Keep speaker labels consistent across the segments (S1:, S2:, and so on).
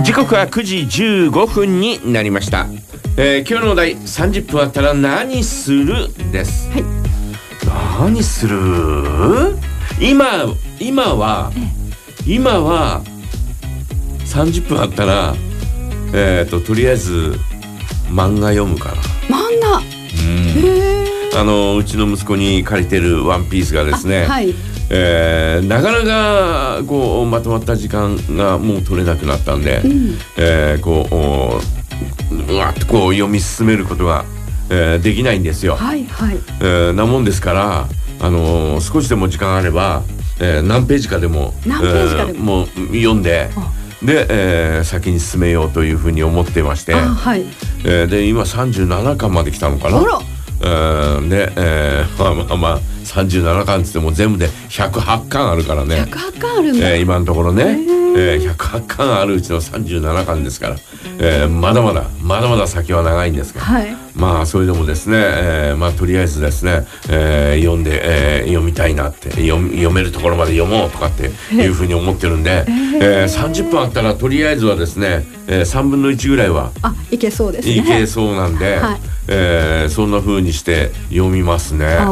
S1: 時刻は9時15分になりました、えー今日のお題30分あったら何するです、何する？今今は今は30分あったらえっ、ととりあえず漫画読むかな
S2: 漫画？へえ
S1: あのうちの息子に借りてる「ワンピースがですね、
S2: はい
S1: えーなかなかこうまとまった時間がもう取れなくなったんで、えーこうおうわっとこう読み進めることが、えーできないんですよ。
S2: はいはい。
S1: えーなもんですから、あのー少しでも時間あれば、えー何ページかでも
S2: 何ページかでも。
S1: えーもう読んで
S2: あ。
S1: で、えー先に進めようというふうに思っていまして、
S2: あはい。
S1: えーで今37巻まで来たのかな。
S2: あら
S1: えーで、えーまあまあまあ37巻っつっても全部で108巻あるからね。
S2: 108巻あるんだ、
S1: えー今のところね、えー108巻あるうちの37巻ですから、えーまだまだまだまだ先は長いんですが、
S2: はい。
S1: まあそれでもですね、えーまあとりあえずですね、えー読んで、えー読みたいなって読み読めるところまで読もうとかっていうふうに思ってるんで、えー。30分あったらとりあえずはですね、えー3分の1ぐらいは
S2: あいけそうですね。
S1: いけそうなんで、
S2: はい
S1: えーそんな風にして読みますね。
S2: あ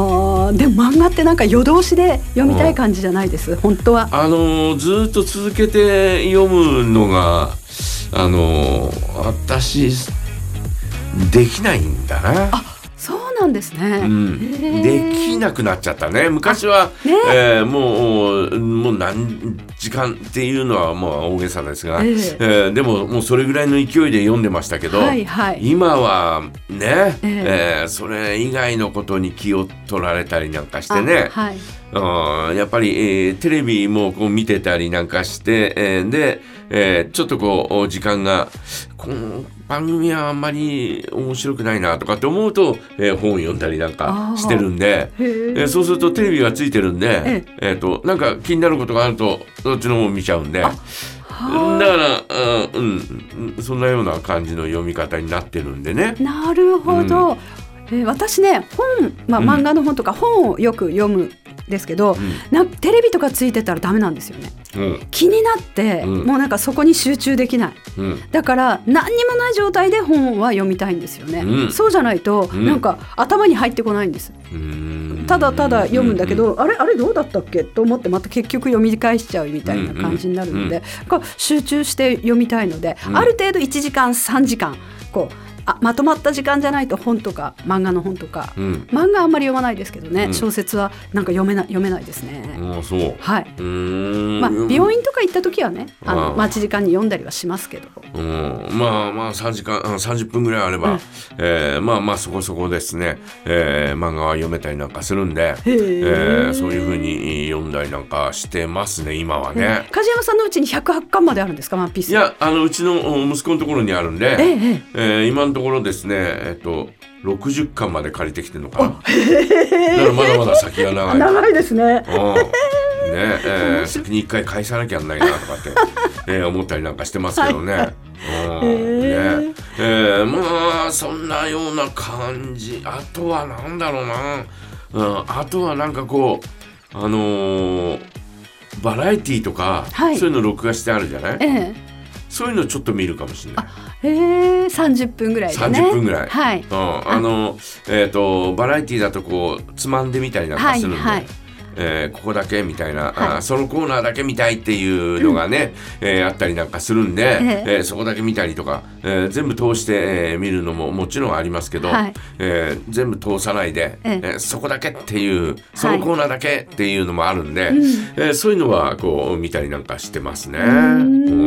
S2: ーでも漫画ってなんか夜通しで読みたい感じじゃないです本当は
S1: あのーずーっと続けて読むのがあのー私できないんだな。
S2: そうなんですね、
S1: うん、できなくなっちゃったね。昔は、
S2: ね。
S1: えーもうもう何時間っていうのはもう大げさですが、
S2: ええ。
S1: えーでももうそれぐらいの勢いで読んでましたけど、
S2: はいはい。
S1: 今はね、
S2: え
S1: え。ーそれ以外のことに気を取られたりなんかしてね、
S2: あはい。
S1: うんやっぱり、えーテレビもこう見てたりなんかして、えーで、えーちょっとこう時間がこの番組はあんまり面白くないなとかって思うと、えー本読んだりなんかしてるんで。
S2: へ
S1: え
S2: え
S1: ーそうするとテレビがついてるんで、
S2: え
S1: え。ーとなんか気になることがあるとそっちの方見ちゃうんでだか
S2: は
S1: ら、あうん、うんそんなような感じの読み方になってるんでね。
S2: あなるほど、えー私ね本、まあ、
S1: うん。
S2: 漫画の本とか本をよく読むんですけど、なん。かテレビとかついてたらダメなんですよね。
S1: うん
S2: 気になって、
S1: うん。
S2: もうなんかそこに集中できない。
S1: うん。
S2: だから何にもない状態で本は読みたいんですよね、
S1: うん。
S2: そうじゃないと、
S1: うん。
S2: なんか頭に入ってこないんです。
S1: うん。
S2: ただただ読むんだけど、あれあれどうだったっけ？と思ってまた結局読み返しちゃうみたいな感じになるので、集中して読みたいので、
S1: うん。
S2: ある程度1時間3時間こうあまとまった時間じゃないと本とか漫画の本とか、
S1: うん。
S2: 漫画あんまり読まないですけどね、
S1: うん。
S2: 小説はなんか読めな読めないですね。
S1: うんあそう。
S2: はい、
S1: うーん。
S2: まあ、病院とか行った時はねあの待ち時間に読んだりはしますけど。
S1: うん、まあまあ3時間あ30分ぐらいあれば、
S2: うん。
S1: えーまあまあそこそこですね、えー漫画は読めたりなんかするんで、え
S2: ー。
S1: ーそういうふうに読んだりなんかしてますね今はね。
S2: 梶山さんのうちに108巻まであるんですか？ワンピース。
S1: いやあのうちのお息子のところにあるんで、
S2: ええええ。
S1: えー今のところですねえっと60巻まで借りてきてるのかな。だからまだまだ先が長い。
S2: 長いですね。
S1: うん。ねえー先に一回返さなきゃなんないなとかって、えー思ったりなんかしてますけどね。うん。ね。えーまあそんなような感じ。あとはなんだろうな、うん、あとはなんかこうあのーバラエティーとか、
S2: はい。
S1: そういうの録画してあるじゃない？
S2: ええ
S1: そういうのちょっと見るかもしれない。
S2: ええ30分ぐらいでね。
S1: 30分ぐらい。
S2: はい。
S1: うん、あのえっ、とバラエティーだとこうつまんでみたりなんかするんで、
S2: はい。はい
S1: えーここだけみたいな、
S2: はい。
S1: あそのコーナーだけ見たいっていうのがね、えーあったりなんかするんで、
S2: ええ。
S1: えーそこだけ見たりとか、えー全部通して、えー見るのももちろんありますけど、
S2: はい。
S1: えー全部通さないで、
S2: ええ。
S1: えーそこだけっていうそのコーナーだけっていうのもあるんで、
S2: うん。
S1: えーそういうのはこう見たりなんかしてますね。
S2: ん
S1: うん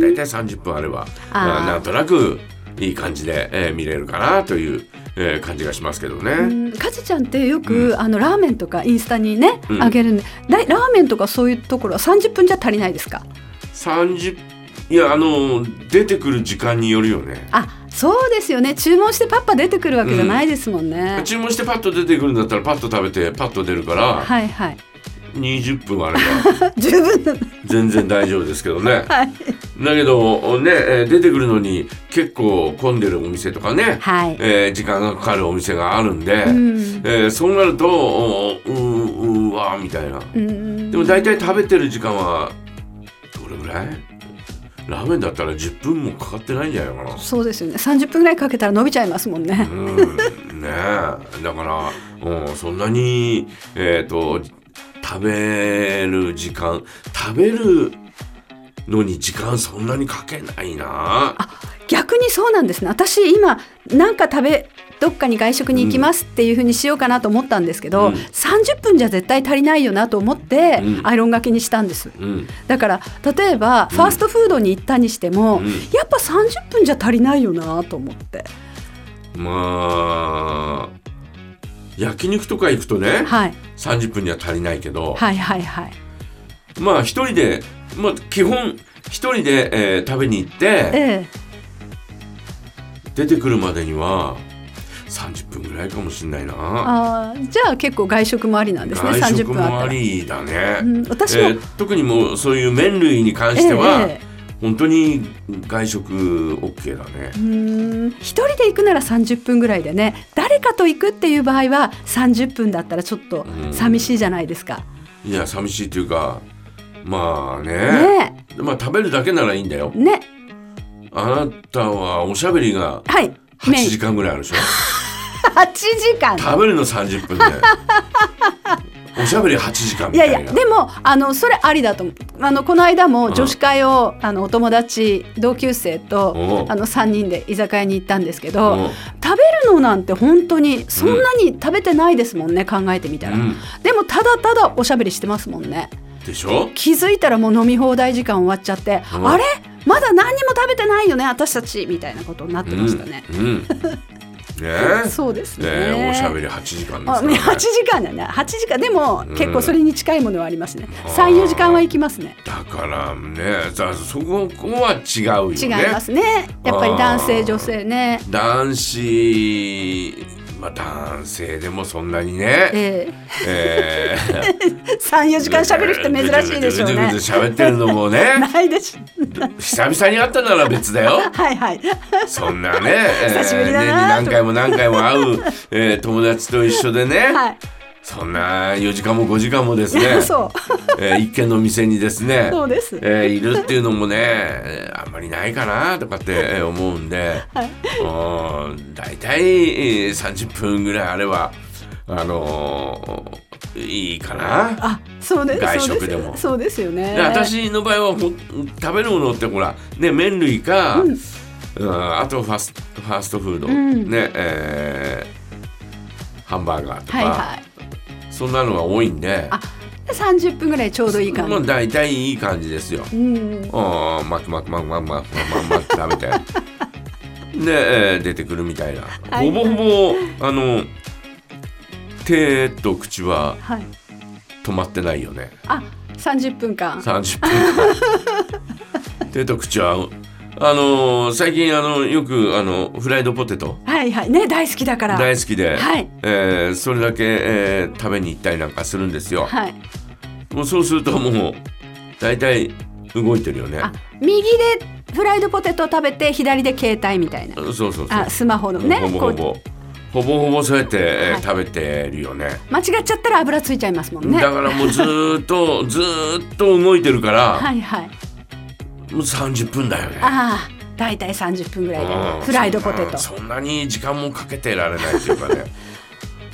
S1: 大体30分あれば
S2: あー。
S1: まあなんとなくいい感じで、えー見れるかなという、えー感じがしますけどね。
S2: うんかじちゃんってよく、あのラーメンとかインスタにね、
S1: うん。
S2: あげるんでラーメンとかそういうところは30分じゃ足りないですか
S1: ？30いやあの出てくる時間によるよね。
S2: あそうですよね。注文してパッパ出てくるわけじゃないですもんね、
S1: 注文してパッと出てくるんだったらパッと食べてパッと出るから。
S2: はいはい
S1: 20分あれば。
S2: 十分。だ
S1: 全然大丈夫ですけどね。
S2: はい。
S1: だけどねえー出てくるのに結構混んでるお店とかね、
S2: はい、
S1: えー時間がかかるお店があるんで、
S2: うん。
S1: えーそうなるとおうーうーわーみたいな。
S2: うん
S1: でも大体食べてる時間はどれぐらい？ラーメンだったら10分もかかってないんじゃないかな。
S2: そうですよね。30分ぐらいかけたら伸びちゃいますもんね、
S1: うん。ねえ。だから、うん、そんなにえっ、と食べる時間食べるのに時間そんなにかけないな。
S2: 逆にそうなんですね。私今なんか食べどっかに外食に行きますっていうふうにしようかなと思ったんですけど、
S1: うん。
S2: 30分じゃ絶対足りないよなと思って
S1: うん。
S2: アイロンがけにしたんです、
S1: うん。
S2: だから例えばファーストフードに行ったにしても、
S1: うん。
S2: やっぱ30分じゃ足りないよなと思って。
S1: まあ焼肉とか行くとね、
S2: はい。
S1: 30分には足りないけど、
S2: はいはいはい。
S1: まあ一人で、まあ、基本一人で、えー食べに行って
S2: ええ。
S1: 出てくるまでには30分ぐらいかもしれないな。
S2: あーじゃあ結構外食もありなんですね
S1: 外
S2: 30
S1: 食もあ。りだね、
S2: うん、私も、
S1: えー特にもうそういう麺類に関しては、
S2: ええ
S1: 本当に外食 OK だね。
S2: うーん。一人で行くなら30分ぐらいでね。誰かと行くっていう場合は30分だったらちょっと
S1: うん。
S2: 寂しいじゃないですか。
S1: いや寂しいっていうかまあね。
S2: ね。
S1: まあ食べるだけならいいんだよ。
S2: えね。
S1: あなたはおしゃべりが
S2: はい。
S1: 8
S2: メイン。
S1: 時間ぐらいあるでしょ。
S2: 8時間。
S1: 食べるの30分でおしゃべり8時間
S2: いや
S1: みたいな。い
S2: やでもあのそれありだと思う。あのこの間も女子会を、あのお友達同級生とあの3人で居酒屋に行ったんですけ
S1: う
S2: ど
S1: ん。
S2: 食べるのなんて本当にそんなに食べてないですもんね、考えてみたら、
S1: うん。
S2: でもただただおしゃべりしてますもんね。
S1: でしょ？
S2: 気づいたらもう飲み放題時間終わっちゃって、
S1: うん。
S2: あれ？まだ何にも食べてないよね私たち。みたいなことになってましたね、
S1: うん。うんね。
S2: そうですね。
S1: ねおしゃべり8時間ですね、
S2: 8時間だね。8時間。でも
S1: ん。
S2: 結構それに近いものはありますね、
S1: あー。
S2: 34時間は行きますね。
S1: だからねさそここは違うよね。
S2: 違いますね。やっぱり男性女性ね。
S1: 男子まあ男性でもそんなにね。
S2: え
S1: え。
S2: え34 時間喋る人珍しいでしょうね。
S1: 喋ってるのもね。
S2: ないでし
S1: 久々に会ったなら別だよ。
S2: はいはい。
S1: そんなね、えー
S2: 久しぶりだな。
S1: 年に何回も何回も会う、えー友達と一緒でね、
S2: はい
S1: そんな4時間も5時間もですね。
S2: そう。
S1: えー一軒の店にですね。
S2: そうです。
S1: えーいるっていうのもねえーあんまりないかなとかってえー思うんで、
S2: はい。
S1: うん大体えー30分ぐらいあればあのーいいかな。
S2: あそうです
S1: 外食でも。
S2: そうですよね。
S1: で私の場合はほん食べるものってほら、ね、麺類か、
S2: うん。
S1: うんあとファスファーストフード、
S2: うん。
S1: ねえーハンバーガーとか、
S2: はいはい
S1: そんなのが多いんで。
S2: あで30分ぐらいちょうどいい感じ。
S1: まあ、大体いい感じですよ。
S2: うん。
S1: ああマクマクマクマクマクマクマクって食べて。で、えー出てくるみたいな、
S2: はい。
S1: ほぼほぼあの手と口は
S2: はい。
S1: 止まってないよね。
S2: あ30分間
S1: 30分間手と口はあのー最近あのよくあのフライドポテト。
S2: はいはい。ね大好きだから。
S1: 大好きで、
S2: はい。
S1: えーそれだけ、えー食べに行ったりなんかするんですよ。
S2: はい。
S1: もうそうするともう大体動いてるよね。
S2: あ右でフライドポテト食べて左で携帯みたいな。
S1: そうそうそう。
S2: あスマホのね。
S1: ほぼほぼ。ほぼほぼそうやって、えー
S2: はい。
S1: 食べてるよね。
S2: 間違っちゃったら油ついちゃいますもんね。
S1: だからもうずーっとずーっと動いてるから、
S2: はいはい
S1: 30分だよね。
S2: ああ大体30分ぐらいで
S1: うん
S2: フライドポテト
S1: そんなそんなに時間もかけてられないっていうかね。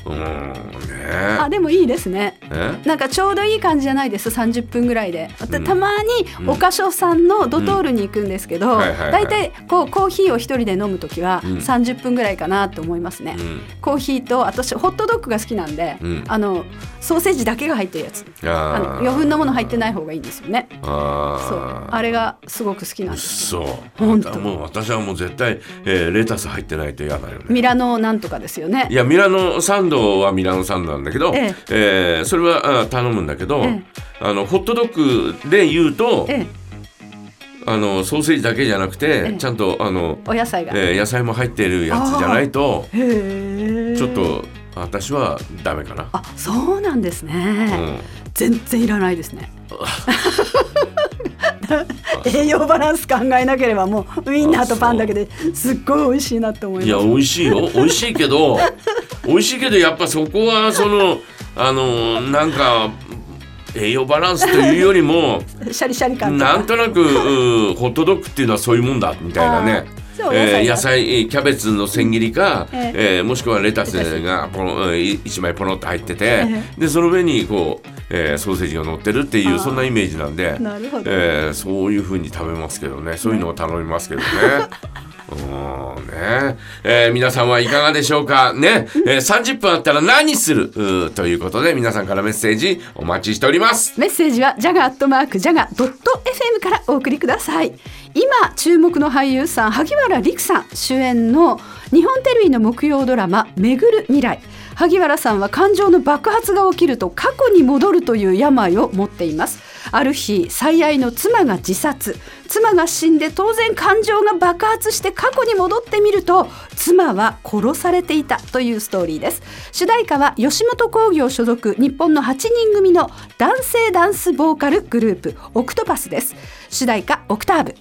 S1: うん。ね
S2: あでもいいですね。
S1: え？
S2: なんかちょうどいい感じじゃないです30分ぐらいで、た
S1: うん。
S2: たまに
S1: うん
S2: お菓子さんのドトールに行くんですけど、
S1: うん。はいはいはい。
S2: だいたいこうコーヒーを一人で飲む時は
S1: うん。
S2: 30分ぐらいかなと思いますね、
S1: うん
S2: コーヒーと私ホットドッグが好きなんで、
S1: うん。
S2: あのソーセージだけが入ってるやつ。あの余分なもの入ってない方がいいんですよね。
S1: あー。
S2: そう。あれがすごく好きなんです
S1: そう。
S2: ほんと
S1: もう私はもう絶対、えーレタス入ってないと嫌だよね。
S2: ミラノなんとかですよね。
S1: いやミラノサンドはミラノサンドなんだけど、
S2: え
S1: え。ーそれはあ頼むんだけど、
S2: え
S1: あのホットドッグで言うと、
S2: ええ。
S1: あのソーセージだけじゃなくて、
S2: ええ。
S1: ちゃんとあの、
S2: お野菜が、
S1: えー野菜も入ってるやつじゃないと
S2: へえ
S1: ちょっと私はダメかな。
S2: あそうなんですね、
S1: うん。
S2: 全然いらないですね。栄養バランス考えなければもうウインナーとパンだけですっごい美味しいなと思い
S1: いや
S2: ます
S1: 美味しいよ。美味しいけど美味しいけどやっぱそこはそのあのなんか栄養バランスというよりも
S2: シャリシャリ感
S1: なんとなくうホットドッグっていうのはそういうもんだみたいなね。えー野
S2: 野菜
S1: 菜キャベツの千切りか、
S2: え
S1: えーもしくはレタスがポロうんい一枚ポロッと入ってて、
S2: え
S1: でその上にこう、えーソーセージが乗ってるっていうそんなイメージなんで、
S2: な
S1: えーそういう風に食べますけどね。そういうのを頼みますけどね。うんね。えー皆さんはいかがでしょうか？ね、えー30分あったら何する？ということで皆さんからメッセージお待ちしております。
S2: メッセージはジャガアットマークジャガドット FM からお送りください。今注目の俳優さん萩原利久さん主演の日本テレビの木曜ドラマ「めぐる未来」萩原さんは感情の爆発が起きると過去に戻るという病を持っています。ある日最愛の妻が自殺。妻が死んで当然感情が爆発して過去に戻ってみると妻は殺されていたというストーリーです。主題歌は吉本興業所属日本の8人組の男性ダンスボーカルグループオクトパスです。主題歌オクターブ。